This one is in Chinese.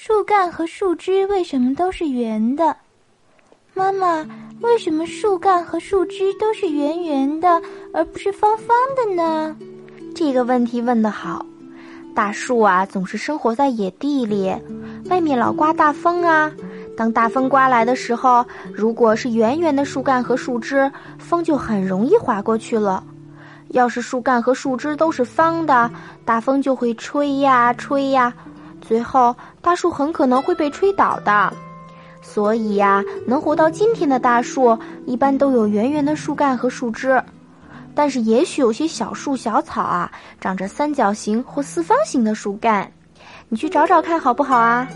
树干和树枝为什么都是圆的？妈妈，为什么树干和树枝都是圆圆的，而不是方方的呢？这个问题问得好。大树啊，总是生活在野地里，外面老刮大风啊。当大风刮来的时候，如果是圆圆的树干和树枝，风就很容易划过去了；要是树干和树枝都是方的，大风就会吹呀吹呀，最后大树很可能会被吹倒的。所以呀，能活到今天的大树，一般都有圆圆的树干和树枝。但是，也许有些小树、小草啊，长着三角形或四方形的树干，你去找找看好不好啊？